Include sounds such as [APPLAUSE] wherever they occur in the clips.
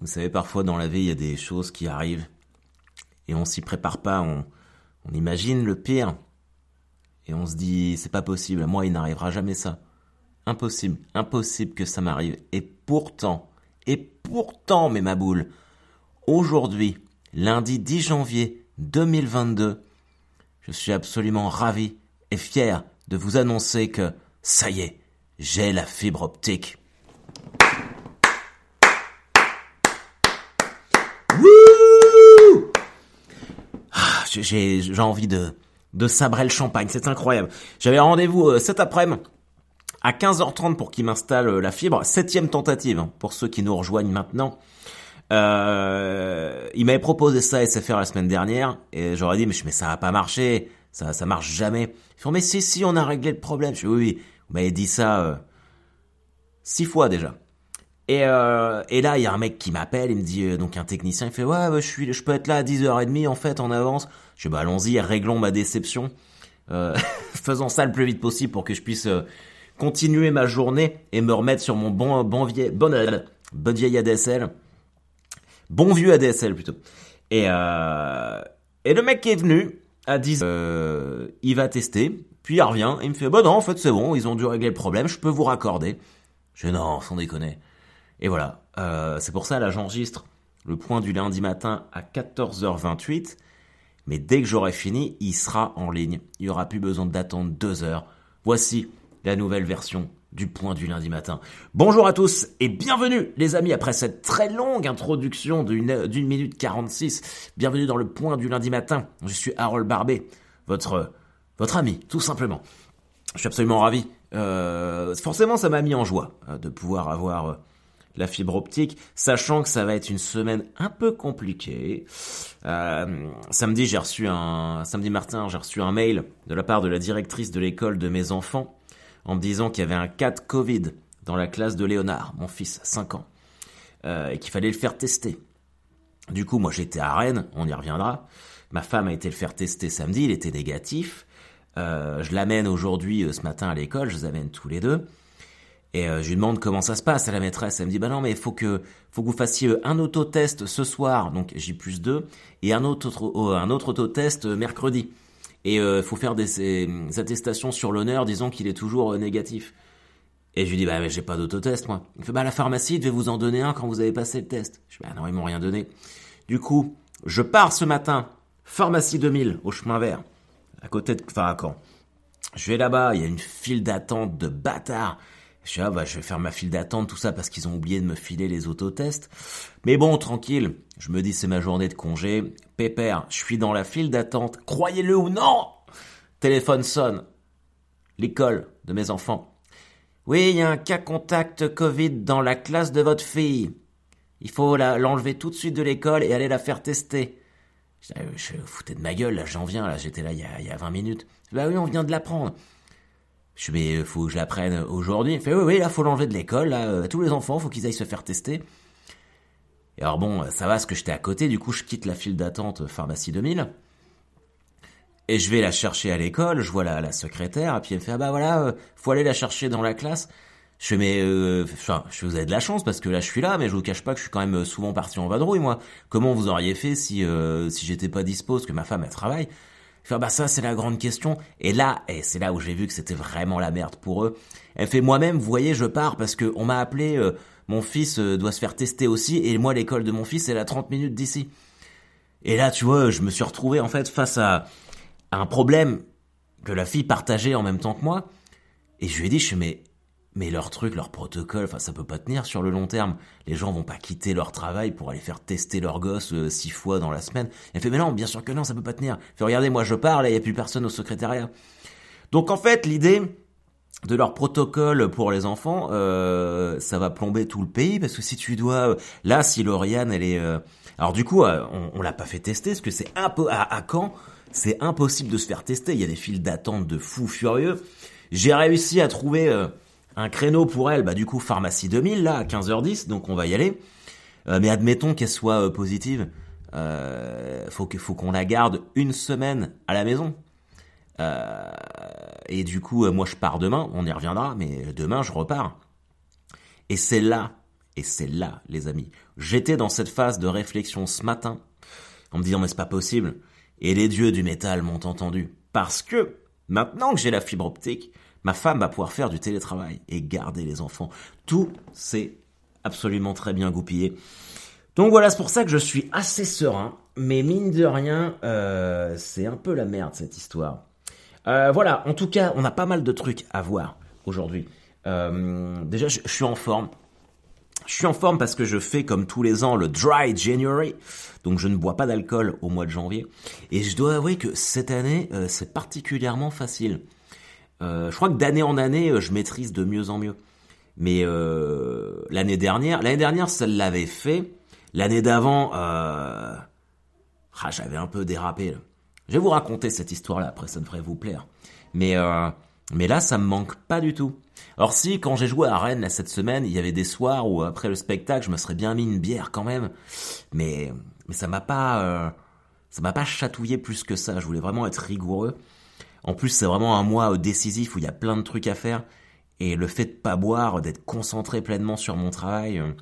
Vous savez, parfois dans la vie, il y a des choses qui arrivent et on s'y prépare pas, on, imagine le pire et on se dit c'est pas possible, à moi il n'arrivera jamais ça. Impossible, impossible que ça m'arrive. Et pourtant, et pourtant, mes maboules, aujourd'hui, lundi 10 janvier 2022, je suis absolument ravi et fier de vous annoncer que ça y est, j'ai la fibre optique. Ah, j'ai envie de, de sabrer le champagne, c'est incroyable. J'avais rendez-vous euh, cet après-midi à 15h30 pour qu'il m'installe euh, la fibre. Septième tentative hein, pour ceux qui nous rejoignent maintenant. Euh, il m'avait proposé ça SFR la semaine dernière et j'aurais dit mais, mais ça va pas marcher, ça ça marche jamais. Ils font mais si si on a réglé le problème. Je dis oui oui, vous m'avez dit ça six fois déjà. Et, euh, et là il y a un mec qui m'appelle, il me dit euh, donc un technicien, il fait ouais je suis peux être là à 10h30 en fait en avance. Je dis bah allons-y, réglons ma déception. [LAUGHS] faisons ça le plus vite possible pour que je puisse continuer ma journée et me remettre sur mon bon bon vieil bon, bon vieil ADSL. Bon vieux ADSL plutôt. Et, euh, le mec qui est venu dit euh, il va tester, puis il revient et il me fait bah non en fait c'est bon, ils ont dû régler le problème, je peux vous raccorder. Je dis non, sans déconner. Et voilà, euh, c'est pour ça là j'enregistre le point du lundi matin à 14h28. Mais dès que j'aurai fini, il sera en ligne. Il n'y aura plus besoin d'attendre deux heures. Voici la nouvelle version du point du lundi matin. Bonjour à tous et bienvenue les amis après cette très longue introduction d'une minute 46. Bienvenue dans le point du lundi matin. Je suis Harold Barbet, votre, votre ami tout simplement. Je suis absolument ravi. Euh, forcément ça m'a mis en joie euh, de pouvoir avoir la fibre optique, sachant que ça va être une semaine un peu compliquée. samedi, j'ai reçu un samedi j'ai reçu un mail de la part de la directrice de l'école de mes enfants en me disant qu'il y avait un cas de Covid dans la classe de Léonard, mon fils, 5 ans, euh, et qu'il fallait le faire tester. Du coup, moi j'étais à Rennes, on y reviendra. Ma femme a été le faire tester samedi, il était négatif. Euh, je l'amène aujourd'hui, euh, ce matin à l'école, je les amène tous les deux. Et je lui demande comment ça se passe à la maîtresse. Elle me dit, bah non, mais faut que, faut que vous fassiez un autotest ce soir, donc J plus 2, et un autre, un autre autotest mercredi. Et il euh, faut faire des, attestations sur l'honneur disant qu'il est toujours euh, négatif. Et je lui dis, bah, mais j'ai pas d'autotest, moi. Il fait, bah, la pharmacie devait vous en donner un quand vous avez passé le test. Je dis, bah, non, ils m'ont rien donné. Du coup, je pars ce matin, pharmacie 2000, au chemin vert, à côté de, enfin. Je vais là-bas, il y a une file d'attente de bâtards. Je ah, bah, je vais faire ma file d'attente, tout ça, parce qu'ils ont oublié de me filer les autotests. Mais bon, tranquille. Je me dis, c'est ma journée de congé. Pépère, je suis dans la file d'attente. Croyez-le ou non! Téléphone sonne. L'école de mes enfants. Oui, il y a un cas contact Covid dans la classe de votre fille. Il faut l'enlever tout de suite de l'école et aller la faire tester. Je, je foutais de ma gueule, là, j'en viens, là, j'étais là il y, a, il y a 20 minutes. Bah oui, on vient de l'apprendre. Je mais euh, faut que je l'apprenne aujourd'hui. Il fait oui, oui, là, faut l'enlever de l'école, là, euh, tous les enfants, faut qu'ils aillent se faire tester. Et alors bon, ça va, parce que j'étais à côté, du coup, je quitte la file d'attente pharmacie 2000. Et je vais la chercher à l'école, je vois la, la secrétaire, et puis elle me fait, ah bah voilà, euh, faut aller la chercher dans la classe. Je fais, mais, euh, enfin, je vous avez de la chance, parce que là, je suis là, mais je vous cache pas que je suis quand même souvent parti en vadrouille, moi. Comment vous auriez fait si, euh, si j'étais pas dispo, que ma femme, elle travaille? Bah ça, c'est la grande question. Et là, et c'est là où j'ai vu que c'était vraiment la merde pour eux. Elle fait, moi-même, vous voyez, je pars parce que on m'a appelé, mon fils euh, doit se faire tester aussi, et moi l'école de mon fils est à 30 minutes d'ici. Et là, tu vois, je me suis retrouvé en fait face à, un problème que la fille partageait en même temps que moi, et je lui ai dit, je suis mais mais leur truc, leur protocole, enfin ça peut pas tenir sur le long terme. Les gens vont pas quitter leur travail pour aller faire tester leur gosse euh, six fois dans la semaine. Elle fait mais non, bien sûr que non, ça peut pas tenir. Fait regardez, moi je parle et il y a plus personne au secrétariat. Donc en fait, l'idée de leur protocole pour les enfants, euh, ça va plomber tout le pays parce que si tu dois, là, si Lauriane, elle est, euh, alors du coup, euh, on, l'a pas fait tester parce que c'est un peu à, à Caen, c'est impossible de se faire tester. Il y a des files d'attente de fous furieux. J'ai réussi à trouver un créneau pour elle, bah du coup pharmacie 2000 là à 15h10, donc on va y aller. mais admettons qu'elle soit positive, faut que faut qu'on la garde une semaine à la maison. Euh, et du coup, euh, moi je pars demain, on y reviendra, mais demain je repars. Et c'est là, et c'est là, les amis, J'étais dans cette phase de réflexion ce matin, en me disant mais c'est pas possible. Et les dieux du métal m'ont entendu. Parce que, maintenant que j'ai la fibre optique, ma femme va pouvoir faire du télétravail et garder les enfants. Tout s'est absolument très bien goupillé. Donc voilà, c'est pour ça que je suis assez serein. Mais mine de rien, euh, c'est un peu la merde cette histoire. Euh, voilà, en tout cas, on a pas mal de trucs à voir aujourd'hui. Euh, déjà, je, suis en forme. Je suis en forme parce que je fais comme tous les ans le Dry January, donc je ne bois pas d'alcool au mois de janvier. Et je dois avouer que cette année, c'est particulièrement facile. Euh, je crois que d'année en année, je maîtrise de mieux en mieux. Mais l'année dernière, l'année dernière, ça l'avait fait. L'année d'avant, ah, j'avais un peu dérapé. Je vais vous raconter cette histoire-là. Après, ça devrait vous plaire. Mais mais là, ça me manque pas du tout. Alors si, quand j'ai joué à Rennes cette semaine, il y avait des soirs où après le spectacle, je me serais bien mis une bière quand même, mais mais ça m'a pas euh, ça m'a pas chatouillé plus que ça. Je voulais vraiment être rigoureux. En plus, c'est vraiment un mois euh, décisif où il y a plein de trucs à faire et le fait de pas boire, d'être concentré pleinement sur mon travail, euh,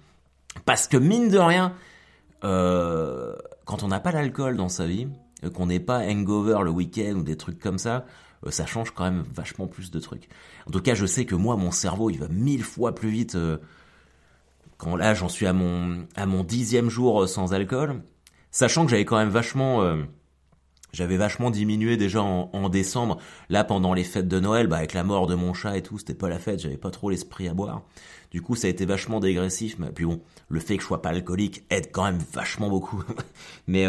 parce que mine de rien, quand on n'a pas l'alcool dans sa vie, qu'on n'est pas hangover le week-end ou des trucs comme ça, euh, ça change quand même vachement plus de trucs. En tout cas, je sais que moi, mon cerveau, il va mille fois plus vite. Euh, quand là, j'en suis à mon à mon dixième jour euh, sans alcool, sachant que j'avais quand même vachement j'avais vachement diminué déjà en, décembre. Là, pendant les fêtes de Noël, bah, avec la mort de mon chat et tout, c'était pas la fête, j'avais pas trop l'esprit à boire. Du coup, ça a été vachement dégressif. Mais puis bon, le fait que je sois pas alcoolique aide quand même vachement beaucoup. [LAUGHS] mais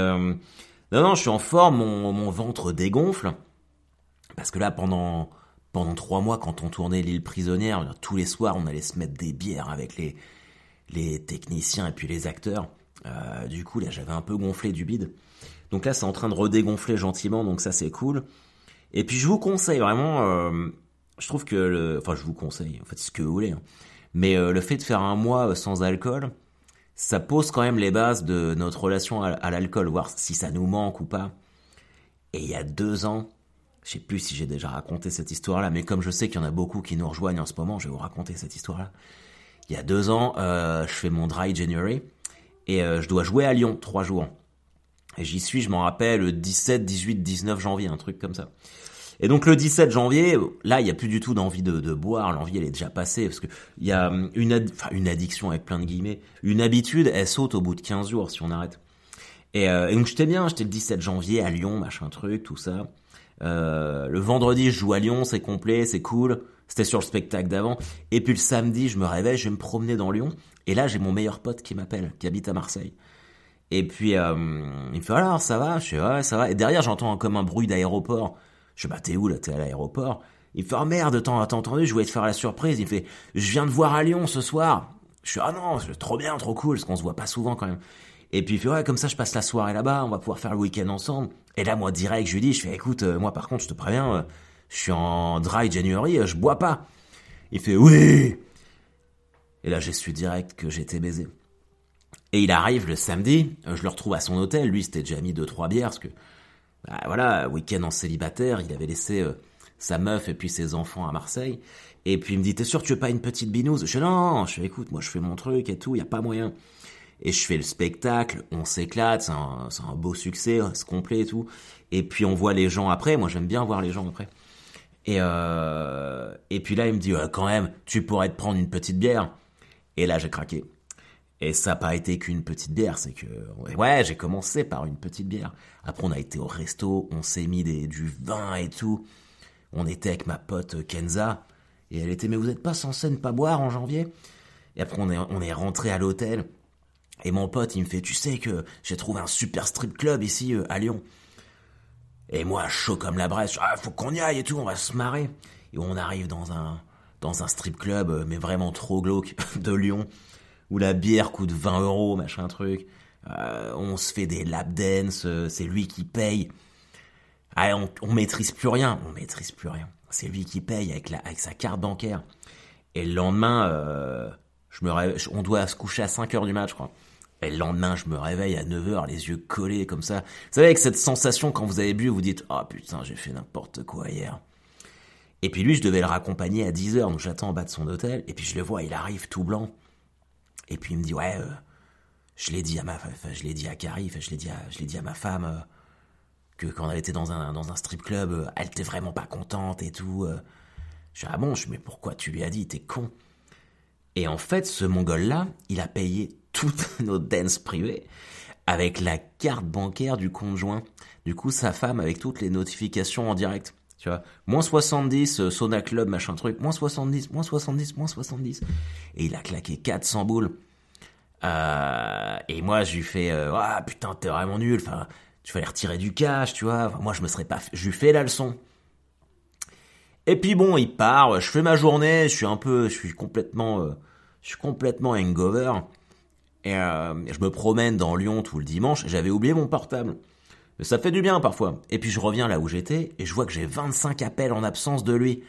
non, non, je suis en forme, mon, ventre dégonfle. Parce que là, pendant, pendant trois mois, quand on tournait l'île prisonnière, tous les soirs, on allait se mettre des bières avec les, les techniciens et puis les acteurs. Euh, du coup, là, j'avais un peu gonflé du bide. Donc là, c'est en train de redégonfler gentiment, donc ça, c'est cool. Et puis, je vous conseille vraiment, euh, je trouve que, enfin, je vous conseille, en fait, ce que vous voulez. Hein. Mais euh, le fait de faire un mois sans alcool, ça pose quand même les bases de notre relation à, l'alcool, voir si ça nous manque ou pas. Et il y a deux ans, je sais plus si j'ai déjà raconté cette histoire-là, mais comme je sais qu'il y en a beaucoup qui nous rejoignent en ce moment, je vais vous raconter cette histoire-là. Il y a deux ans, euh, je fais mon dry January et euh, je dois jouer à Lyon trois jours. Et j'y suis, je m'en rappelle, le 17, 18, 19 janvier, un truc comme ça. Et donc le 17 janvier, là, il n'y a plus du tout d'envie de, boire. L'envie, elle est déjà passée parce que il y a hum, une, addiction avec plein de guillemets, une habitude, elle saute au bout de 15 jours si on arrête. Et, euh, et donc j'étais bien, j'étais le 17 janvier à Lyon, machin truc, tout ça. Euh, le vendredi, je joue à Lyon, c'est complet, c'est cool. C'était sur le spectacle d'avant. Et puis le samedi, je me réveille, je vais me promener dans Lyon. Et là, j'ai mon meilleur pote qui m'appelle, qui habite à Marseille. Et puis, euh, il me fait alors, ça va? Je fais ouais, ça va. Et derrière, j'entends comme un bruit d'aéroport. Je fais bah t'es où là? T'es à l'aéroport? Il me fait oh merde, t'as entendu Je voulais te faire la surprise. Il fait je viens de voir à Lyon ce soir. Je suis ah non, c'est trop bien, trop cool, parce qu'on se voit pas souvent quand même. Et puis il fait ouais comme ça je passe la soirée là-bas, on va pouvoir faire le week-end ensemble. Et là moi direct je lui dis je fais écoute euh, moi par contre je te préviens euh, je suis en dry January, euh, je bois pas. Il fait oui. Et là j'ai su direct que j'étais baisé. Et il arrive le samedi, je le retrouve à son hôtel, lui c'était déjà mis deux trois bières parce que bah, voilà week-end en célibataire, il avait laissé sa meuf et puis ses enfants à Marseille. Et puis il me dit t'es sûr tu veux pas une petite binouse Je fais non, je fais écoute moi je fais mon truc et tout, y a pas moyen et je fais le spectacle, on s'éclate, c'est un, un, beau succès, c'est complet et tout. Et puis on voit les gens après, moi j'aime bien voir les gens après. Et, euh, et puis là il me dit, quand même, tu pourrais te prendre une petite bière. Et là j'ai craqué. Et ça n'a pas été qu'une petite bière, c'est que ouais, j'ai commencé par une petite bière. Après on a été au resto, on s'est mis des, du vin et tout. On était avec ma pote Kenza et elle était mais vous êtes pas censé ne pas boire en janvier? Et après on est on est rentré à l'hôtel et mon pote, il me fait, tu sais que j'ai trouvé un super strip club ici euh, à Lyon. Et moi, chaud comme la braise, ah, faut qu'on y aille et tout, on va se marrer. Et on arrive dans un, dans un strip club, euh, mais vraiment trop glauque, [LAUGHS] de Lyon, où la bière coûte 20 euros, machin truc. Euh, on se fait des lap dance, c'est lui qui paye. Ah, on, on maîtrise plus rien, on maîtrise plus rien. C'est lui qui paye avec, la, avec sa carte bancaire. Et le lendemain, je me on doit se coucher à 5 heures du match, je crois. Et le lendemain, je me réveille à 9h, les yeux collés comme ça. Vous savez, avec cette sensation quand vous avez bu, vous dites Ah oh, putain, j'ai fait n'importe quoi hier. Et puis lui, je devais le raccompagner à 10h, donc j'attends en bas de son hôtel. Et puis je le vois, il arrive tout blanc. Et puis il me dit Ouais, euh, je l'ai dit à ma, je l'ai dit à Carrie, je l'ai dit à, je l'ai dit à ma femme euh, que quand elle était dans un dans un strip club, euh, elle était vraiment pas contente et tout. Je dis ah bon, je mais pourquoi tu lui as dit, t'es con. Et en fait, ce mongol là, il a payé toutes [LAUGHS] nos dances privées avec la carte bancaire du conjoint. Du coup, sa femme avec toutes les notifications en direct. Tu vois, moins 70, Sona Club, machin truc, moins 70, moins 70, moins 70. Et il a claqué 400 boules. Euh, et moi, je lui fais, euh, ah putain, t'es vraiment nul. Enfin, tu aller retirer du cash, tu vois. moi, je me serais pas, je lui fais la leçon. Et puis bon, il part. Je fais ma journée. Je suis un peu, je suis complètement, euh, je suis complètement hangover. Et je me promène dans Lyon tout le dimanche. J'avais oublié mon portable. Ça fait du bien parfois. Et puis je reviens là où j'étais et je vois que j'ai 25 appels en absence de lui.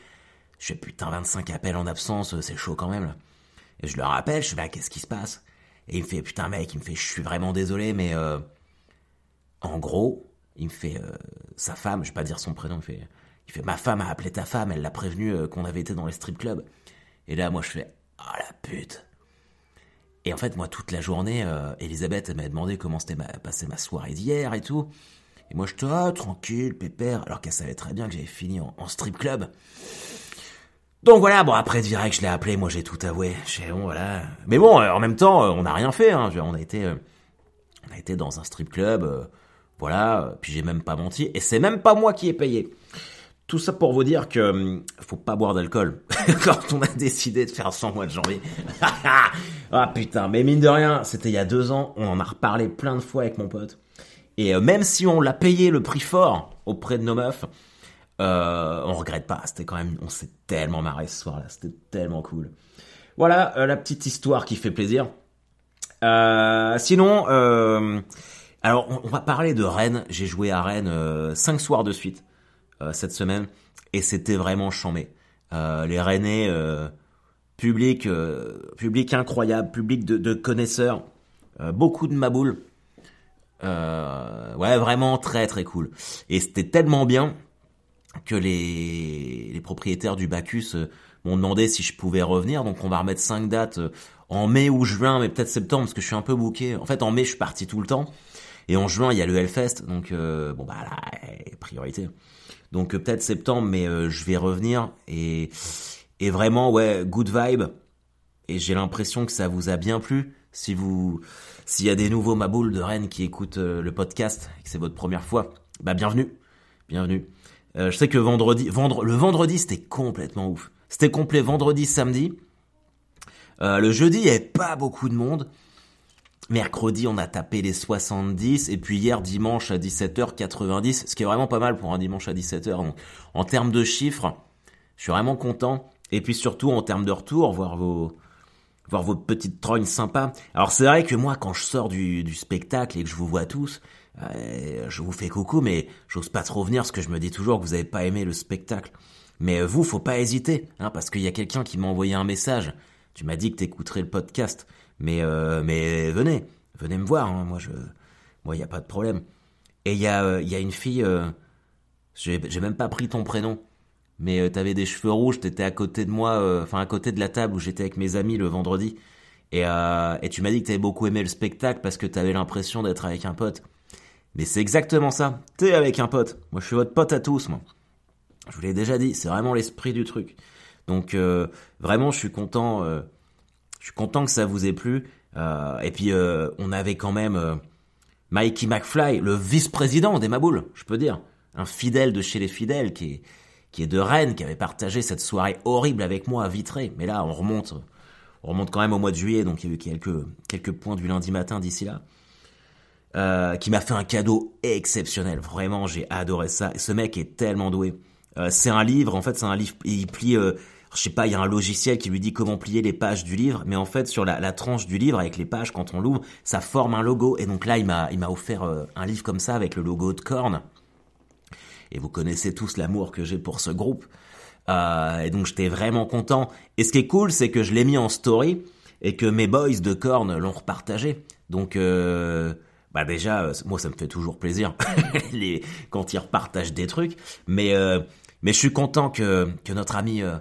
Je fais putain 25 appels en absence, c'est chaud quand même là. Et je le rappelle, je fais bah qu'est-ce qui se passe? Et il me fait, putain mec, il me fait, je suis vraiment désolé, mais euh, en gros, il me fait, euh, sa femme, je vais pas dire son prénom, il fait, il fait, ma femme a appelé ta femme, elle l'a prévenu euh, qu'on avait été dans les strip clubs. Et là, moi, je fais, oh la pute. Et en fait, moi, toute la journée, Elisabeth m'a demandé comment c'était passé ma soirée d'hier et tout. Et moi, je te, ah, tranquille, pépère, alors qu'elle savait très bien que j'avais fini en strip club. Donc voilà, bon après direct je l'ai appelé, moi j'ai tout avoué. Voilà. Mais bon, euh, en même temps, euh, on n'a rien fait. Hein. On a été, euh, on a été dans un strip club, voilà. Puis j'ai même pas menti, et c'est même pas moi qui ai payé. Tout ça pour vous dire que hum, faut pas boire d'alcool [LAUGHS] quand on a décidé de faire 100 mois de janvier. [LAUGHS] ah putain, mais mine de rien, c'était il y a deux ans. On en a reparlé plein de fois avec mon pote. Et même si on l'a payé le prix fort auprès de nos meufs, euh, on regrette pas, c'était quand même, on s'est tellement marré ce soir-là, c'était tellement cool. Voilà euh, la petite histoire qui fait plaisir. Euh, sinon, alors on, va parler de Rennes. J'ai joué à Rennes cinq soirs de suite cette semaine et c'était vraiment chambé. les Rennais, public, public incroyable, public de, connaisseurs, beaucoup de maboules. ouais, vraiment très très cool. Et c'était tellement bien que les, propriétaires du Bacchus euh, m'ont demandé si je pouvais revenir. Donc on va remettre cinq dates euh, en mai ou juin, mais peut-être septembre parce que je suis un peu booké. En fait, en mai, je suis parti tout le temps. Et en juin, il y a le Hellfest, donc euh, bon bah là, priorité. Donc peut-être septembre, mais je vais revenir et et vraiment ouais, good vibe. Et j'ai l'impression que ça vous a bien plu. Si vous, s'il y a des nouveaux maboules de Rennes qui écoutent le podcast et que c'est votre première fois, bah bienvenue, bienvenue. Euh, je sais que vendredi, vendre, le vendredi c'était complètement ouf. C'était complet vendredi, samedi. Euh, le jeudi, il n'y avait pas beaucoup de monde. Mercredi, on a tapé les 70. Et puis hier, dimanche à 17h, 90. Ce qui est vraiment pas mal pour un dimanche à 17h. Donc, en termes de chiffres, je suis vraiment content. Et puis surtout, en termes de retour, voir vos, voir vos petites trognes sympas. Alors c'est vrai que moi, quand je sors du, du spectacle et que je vous vois tous, euh, je vous fais coucou, mais j'ose pas trop venir parce que je me dis toujours que vous avez pas aimé le spectacle. Mais euh, vous, faut pas hésiter, hein, parce qu'il y a quelqu'un qui m'a envoyé un message. Tu m'as dit que t'écouterais le podcast, mais euh, mais venez, venez me voir. Hein, moi, je, moi, il y a pas de problème. Et il y a il y a une fille. j'ai même pas pris ton prénom, mais t'avais des cheveux rouges. T'étais à côté de moi, enfin à côté de la table où j'étais avec mes amis le vendredi. Et, et tu m'as dit que t'avais beaucoup aimé le spectacle parce que t'avais l'impression d'être avec un pote. Mais c'est exactement ça. T'es avec un pote. Moi, je suis votre pote à tous, moi. Je vous l'ai déjà dit, c'est vraiment l'esprit du truc. Donc, euh, vraiment, je suis content. Euh, je suis content que ça vous ait plu. Euh, et puis, on avait quand même Mikey McFly, le vice-président des Maboules, je peux dire. Un fidèle de chez les fidèles qui est, qui est de Rennes, qui avait partagé cette soirée horrible avec moi à Vitré. Mais là, on remonte, on remonte quand même au mois de juillet, donc il y a eu quelques, quelques points du lundi matin d'ici là. Euh, qui m'a fait un cadeau exceptionnel. Vraiment, j'ai adoré ça. Ce mec est tellement doué. Euh, c'est un livre, en fait, c'est un livre, il plie, euh, je sais pas, il y a un logiciel qui lui dit comment plier les pages du livre, mais en fait, sur la, tranche du livre, avec les pages, quand on l'ouvre, ça forme un logo. Et donc là, il m'a, il m'a offert un livre comme ça, avec le logo de Korn. Et vous connaissez tous l'amour que j'ai pour ce groupe. et donc, j'étais vraiment content. Et ce qui est cool, c'est que je l'ai mis en story, et que mes boys de Korn l'ont repartagé. Donc, bah déjà, euh, moi ça me fait toujours plaisir [LAUGHS] les, quand ils repartagent des trucs, mais euh, mais je suis content que que notre ami euh,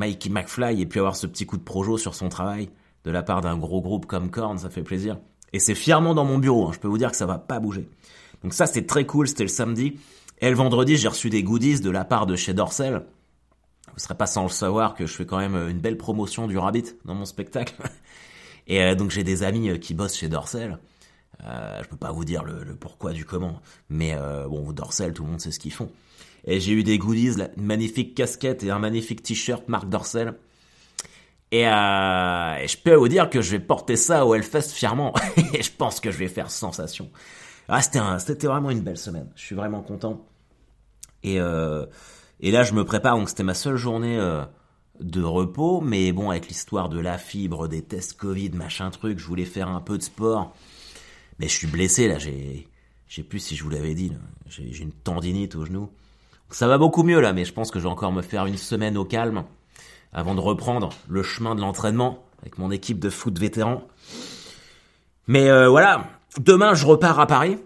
Mikey McFly ait pu avoir ce petit coup de projo sur son travail de la part d'un gros groupe comme Korn, ça fait plaisir. Et c'est fièrement dans mon bureau, hein. je peux vous dire que ça va pas bouger. Donc ça c'est très cool, c'était le samedi. Et le vendredi, j'ai reçu des goodies de la part de chez Dorsel. Vous serez pas sans le savoir que je fais quand même une belle promotion du Rabbit dans mon spectacle. [LAUGHS] Et euh, donc j'ai des amis euh, qui bossent chez Dorsel. Euh, je peux pas vous dire le, pourquoi du comment, mais euh, bon, Dorsel, tout le monde sait ce qu'ils font. Et j'ai eu des goodies, une magnifique casquette et un magnifique t-shirt Marc Dorsel. Et, euh, et, je peux vous dire que je vais porter ça au Hellfest fièrement. [LAUGHS] et je pense que je vais faire sensation. Ah, c'était, vraiment une belle semaine. Je suis vraiment content. Et, euh, et là, je me prépare. Donc, c'était ma seule journée euh, de repos. Mais bon, avec l'histoire de la fibre, des tests Covid, machin truc, je voulais faire un peu de sport. Mais je suis blessé là. J'ai, je sais plus si je vous l'avais dit. J'ai, j'ai une tendinite au genou. Ça va beaucoup mieux là, mais je pense que je vais encore me faire une semaine au calme avant de reprendre le chemin de l'entraînement avec mon équipe de foot vétéran. Mais euh, voilà, demain je repars à Paris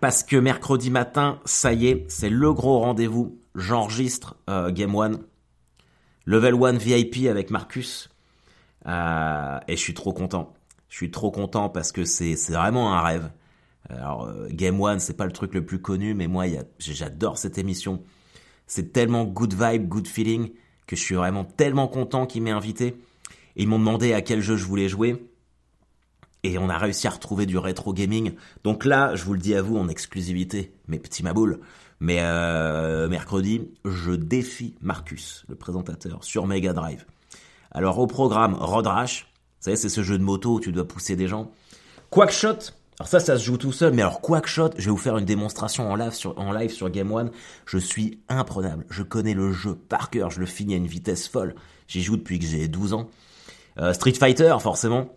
parce que mercredi matin, ça y est, c'est le gros rendez-vous. J'enregistre euh, Game 1, Level 1 VIP avec Marcus euh, et je suis trop content. Je suis trop content parce que c'est vraiment un rêve. Alors euh, Game 1, c'est pas le truc le plus connu, mais moi j'adore cette émission. C'est tellement good vibe, good feeling que je suis vraiment tellement content qu'ils m'aient invité. Ils m'ont demandé à quel jeu je voulais jouer. Et on a réussi à retrouver du rétro gaming. Donc là, je vous le dis à vous en exclusivité, mes petits maboules. Mais euh, mercredi, je défie Marcus, le présentateur, sur Mega Drive. Alors au programme Road Rash, vous savez, c'est ce jeu de moto où tu dois pousser des gens. Quackshot, alors ça, ça se joue tout seul, mais alors Quackshot, je vais vous faire une démonstration en live sur, Game One. Je suis imprenable. Je connais le jeu par cœur, je le finis à une vitesse folle. J'y joue depuis que j'ai 12 ans. Euh, Street Fighter, forcément.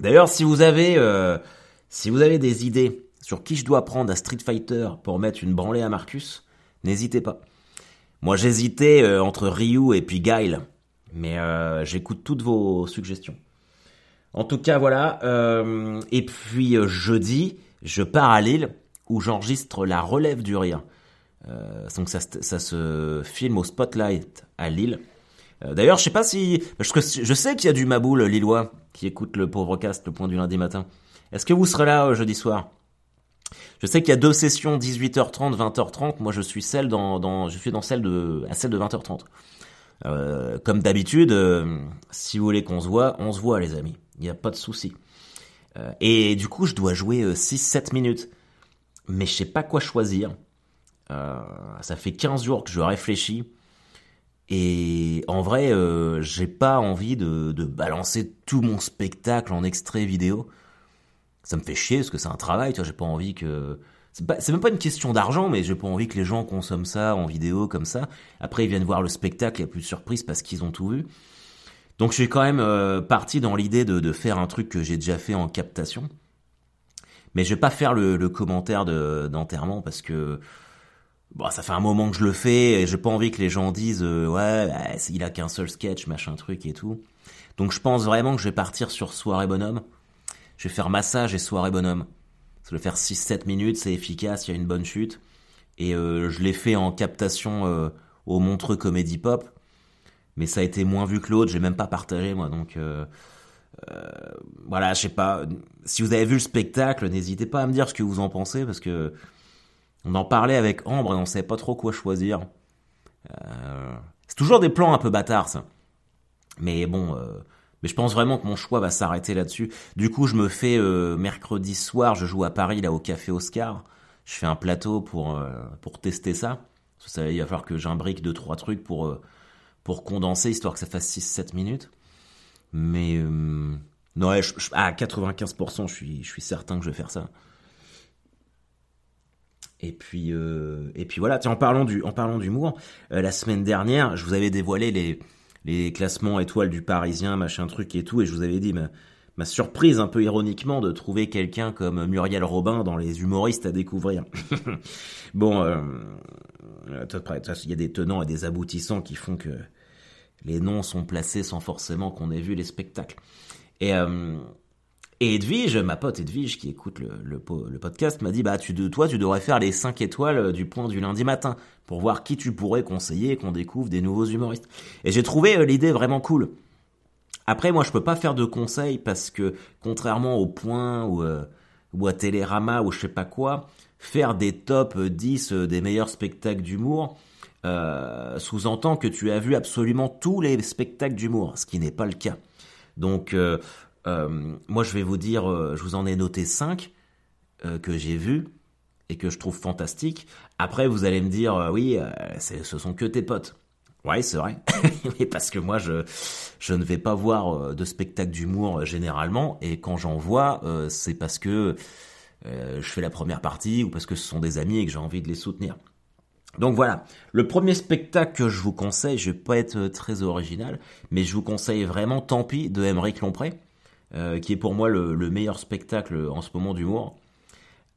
D'ailleurs, si vous avez, euh, si vous avez des idées sur qui je dois prendre à Street Fighter pour mettre une branlée à Marcus, n'hésitez pas. Moi, j'hésitais euh, entre Ryu et puis Guile, mais j'écoute toutes vos suggestions. En tout cas, voilà. Euh, et puis euh, jeudi, je pars à Lille où j'enregistre la relève du rire. Euh, donc ça, ça, se filme au Spotlight à Lille. Euh, D'ailleurs, je sais pas si je, sais qu'il y a du Maboul lillois qui écoute le pauvre cast le point du lundi matin. Est-ce que vous serez là euh, jeudi soir? Je sais qu'il y a deux sessions 18h30 20h30. Moi, je suis celle dans, dans je suis dans celle de à celle de 20h30. Euh, comme d'habitude, si vous voulez qu'on se voit, on se voit les amis il n'y a pas de souci. Euh, et du coup, je dois jouer 6-7 euh, minutes. Mais je sais pas quoi choisir. Euh, ça fait 15 jours que je réfléchis. Et en vrai, j'ai pas envie de, balancer tout mon spectacle en extrait vidéo. Ça me fait chier parce que c'est un travail, tu vois, j'ai pas envie que... C'est même pas une question d'argent, mais j'ai pas envie que les gens consomment ça en vidéo comme ça. Après, ils viennent voir le spectacle, il y a plus de surprise parce qu'ils ont tout vu. Donc je suis quand même euh, parti dans l'idée de, faire un truc que j'ai déjà fait en captation. Mais je vais pas faire le, commentaire d'enterrement parce que bon, ça fait un moment que je le fais et j'ai pas envie que les gens disent euh, ouais bah, il a qu'un seul sketch machin truc et tout. Donc je pense vraiment que je vais partir sur soirée bonhomme. Je vais faire massage et soirée bonhomme. Ça va faire 6-7 minutes, c'est efficace, il y a une bonne chute. Et euh, je l'ai fait en captation au Montreux Comedy Pop mais ça a été moins vu que l'autre, j'ai même pas partagé moi, donc euh, euh, voilà, je sais pas. Si vous avez vu le spectacle, n'hésitez pas à me dire ce que vous en pensez, parce que on en parlait avec Ambre et on savait pas trop quoi choisir. Euh, c'est toujours des plans un peu bâtards, ça. Mais bon, mais je pense vraiment que mon choix va s'arrêter là-dessus. Du coup, je me fais mercredi soir, je joue à Paris là au Café Oscar. Je fais un plateau pour tester ça. Ça, il va falloir que j'imbrique deux trois trucs pour pour condenser, histoire que ça fasse 6-7 minutes. Mais euh, non, à 95%, je suis, je suis certain que je vais faire ça. Et puis, euh, et puis voilà. Tiens, en parlant du, en parlant d'humour, euh, la semaine dernière, je vous avais dévoilé les, les classements étoiles du Parisien, machin truc et tout, et je vous avais dit ma, surprise un peu ironiquement de trouver quelqu'un comme Muriel Robin dans les humoristes à découvrir. [LAUGHS] bon, il y a des tenants et des aboutissants qui font que les noms sont placés sans forcément qu'on ait vu les spectacles. Et, euh, Edwige, ma pote Edwige qui écoute le, le, podcast, m'a dit bah toi tu devrais faire les 5 étoiles du point du lundi matin pour voir qui tu pourrais conseiller qu'on découvre des nouveaux humoristes. Et j'ai trouvé euh, l'idée vraiment cool. Après, moi, je peux pas faire de conseils parce que, contrairement au point ou, ou à Télérama ou je sais pas quoi, faire des top 10 des meilleurs spectacles d'humour, euh, sous-entend que tu as vu absolument tous les spectacles d'humour, ce qui n'est pas le cas. Donc, euh, euh, moi, je vais vous dire, je vous en ai noté 5 que j'ai vus et que je trouve fantastiques. Après, vous allez me dire, oui, ce sont que tes potes. Ouais, c'est vrai. [LAUGHS] Mais parce que moi, je, je ne vais pas voir de spectacle d'humour généralement. Et quand j'en vois, c'est parce que je fais la première partie ou parce que ce sont des amis et que j'ai envie de les soutenir. Donc voilà, le premier spectacle que je vous conseille, je vais pas être euh, très original, mais je vous conseille vraiment Tant pis de Émeric Lompré, euh, qui est pour moi le, meilleur spectacle en ce moment d'humour.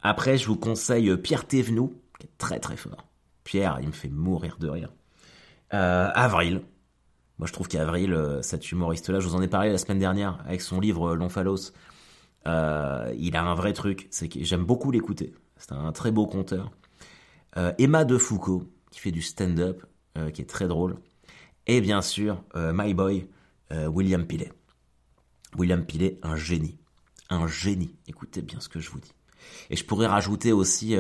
Après, je vous conseille euh, Pierre Thévenoud, qui est très très fort. Pierre, il me fait mourir de rire. Avril. Moi, je trouve qu'Avril, cet humoriste-là, je vous en ai parlé la semaine dernière avec son livre L'Omphalos. il a un vrai truc, c'est que j'aime beaucoup l'écouter. C'est un très beau conteur. Euh, Emma de Foucault, qui fait du stand-up, euh, qui est très drôle. Et bien sûr, euh, My Boy, William Pillet. William Pillet, un génie. Un génie. Écoutez bien ce que je vous dis. Et je pourrais rajouter aussi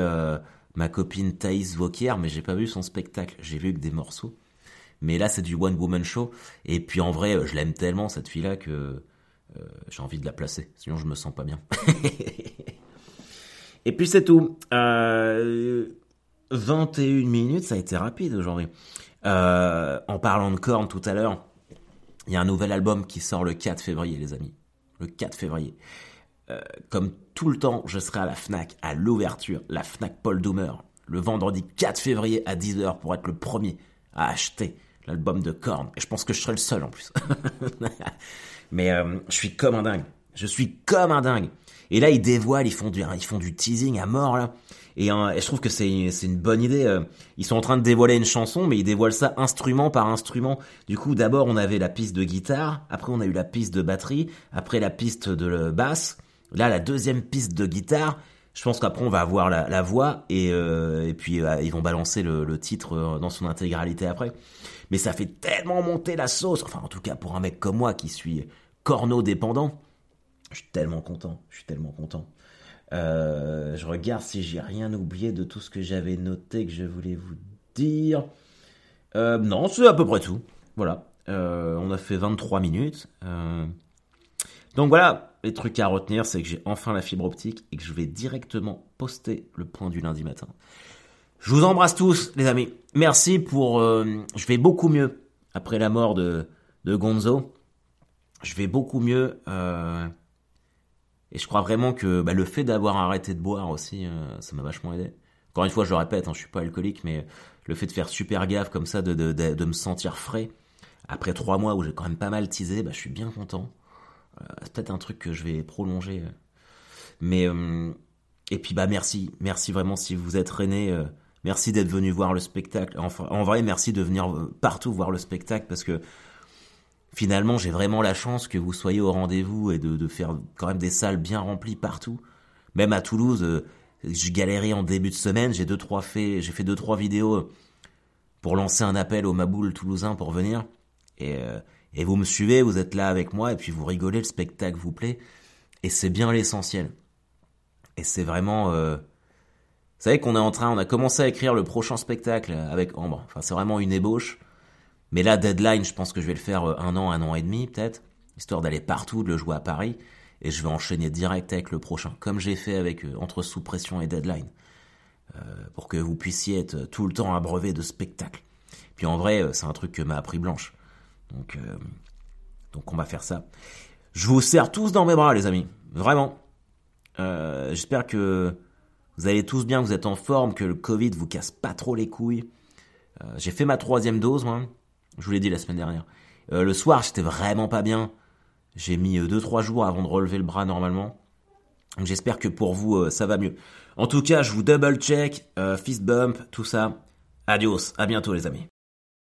ma copine Thaïs Vauquier, mais j'ai pas vu son spectacle. J'ai vu que des morceaux. Mais là, c'est du One Woman Show. Et puis en vrai, je l'aime tellement, cette fille-là, que j'ai envie de la placer. Sinon, je me sens pas bien. [LAUGHS] Et puis c'est tout. Euh, 21 minutes, ça a été rapide aujourd'hui. Euh, en parlant de cornes tout à l'heure, il y a un nouvel album qui sort le 4 février, les amis. Le 4 février. Euh, comme tout le temps, je serai à la FNAC, à l'ouverture, la FNAC Paul Doomer, le vendredi 4 février à 10h pour être le premier à acheter l'album de Korn. Et je pense que je serai le seul en plus. [LAUGHS] Mais euh, je suis comme un dingue. Je suis comme un dingue. Et là, ils dévoilent, ils font du, teasing à mort là. Et, je trouve que c'est une bonne idée. Euh. Ils sont en train de dévoiler une chanson, mais ils dévoilent ça instrument par instrument. Du coup, d'abord on avait la piste de guitare, après on a eu la piste de batterie, après la piste de basse. Là, la deuxième piste de guitare. Je pense qu'après on va avoir la, voix et, euh, puis euh, ils vont balancer le, titre dans son intégralité après. Mais ça fait tellement monter la sauce. Enfin, en tout cas pour un mec comme moi qui suis corno dépendant, je suis tellement content. Je suis tellement content. Euh, je regarde si j'ai rien oublié de tout ce que j'avais noté que je voulais vous dire. Euh, non, c'est à peu près tout. Voilà. Euh, on a fait 23 minutes. Donc voilà, les trucs à retenir, c'est que j'ai enfin la fibre optique et que je vais directement poster le point du lundi matin. Je vous embrasse tous, les amis. Merci pour... je vais beaucoup mieux après la mort de, de Gonzo. Je vais beaucoup mieux. Et je crois vraiment que bah, le fait d'avoir arrêté de boire aussi, euh, ça m'a vachement aidé. Encore une fois, je le répète, hein, je suis pas alcoolique, mais le fait de faire super gaffe comme ça, de, de, de, me sentir frais, après trois mois où j'ai quand même pas mal teasé, bah, je suis bien content. Euh, c'est peut-être un truc que je vais prolonger. Mais euh, et puis bah merci, merci vraiment si vous êtes René, merci d'être venu voir le spectacle. En vrai, merci de venir partout voir le spectacle parce que finalement, j'ai vraiment la chance que vous soyez au rendez-vous et de, faire quand même des salles bien remplies partout. Même à Toulouse, euh, je galérais en début de semaine, j'ai deux trois fait, j'ai fait deux trois vidéos pour lancer un appel au Maboul toulousain pour venir. Et, euh, et vous me suivez, vous êtes là avec moi et puis vous rigolez, le spectacle vous plaît. Et c'est bien l'essentiel. Et c'est vraiment... Euh... Vous savez qu'on est en train, on a commencé à écrire le prochain spectacle avec Ambre. Enfin, c'est vraiment une ébauche. Mais là, Deadline, je pense que je vais le faire euh, un an, un an et demi peut-être, histoire d'aller partout, de le jouer à Paris, et je vais enchaîner direct avec le prochain, comme j'ai fait avec euh, Entre Sous Pression et Deadline, pour que vous puissiez être tout le temps abreuvé de spectacles. Puis en vrai, c'est un truc que m'a appris Blanche. Donc, donc on va faire ça. Je vous serre tous dans mes bras, les amis. Vraiment. J'espère que vous allez tous bien, que vous êtes en forme, que le Covid vous casse pas trop les couilles. J'ai fait ma troisième dose, moi. Je vous l'ai dit la semaine dernière. Euh, le soir, j'étais vraiment pas bien. J'ai mis 2-3 euh, jours avant de relever le bras normalement. J'espère que pour vous, euh, ça va mieux. En tout cas, je vous double check, fist bump, tout ça. Adios, à bientôt les amis.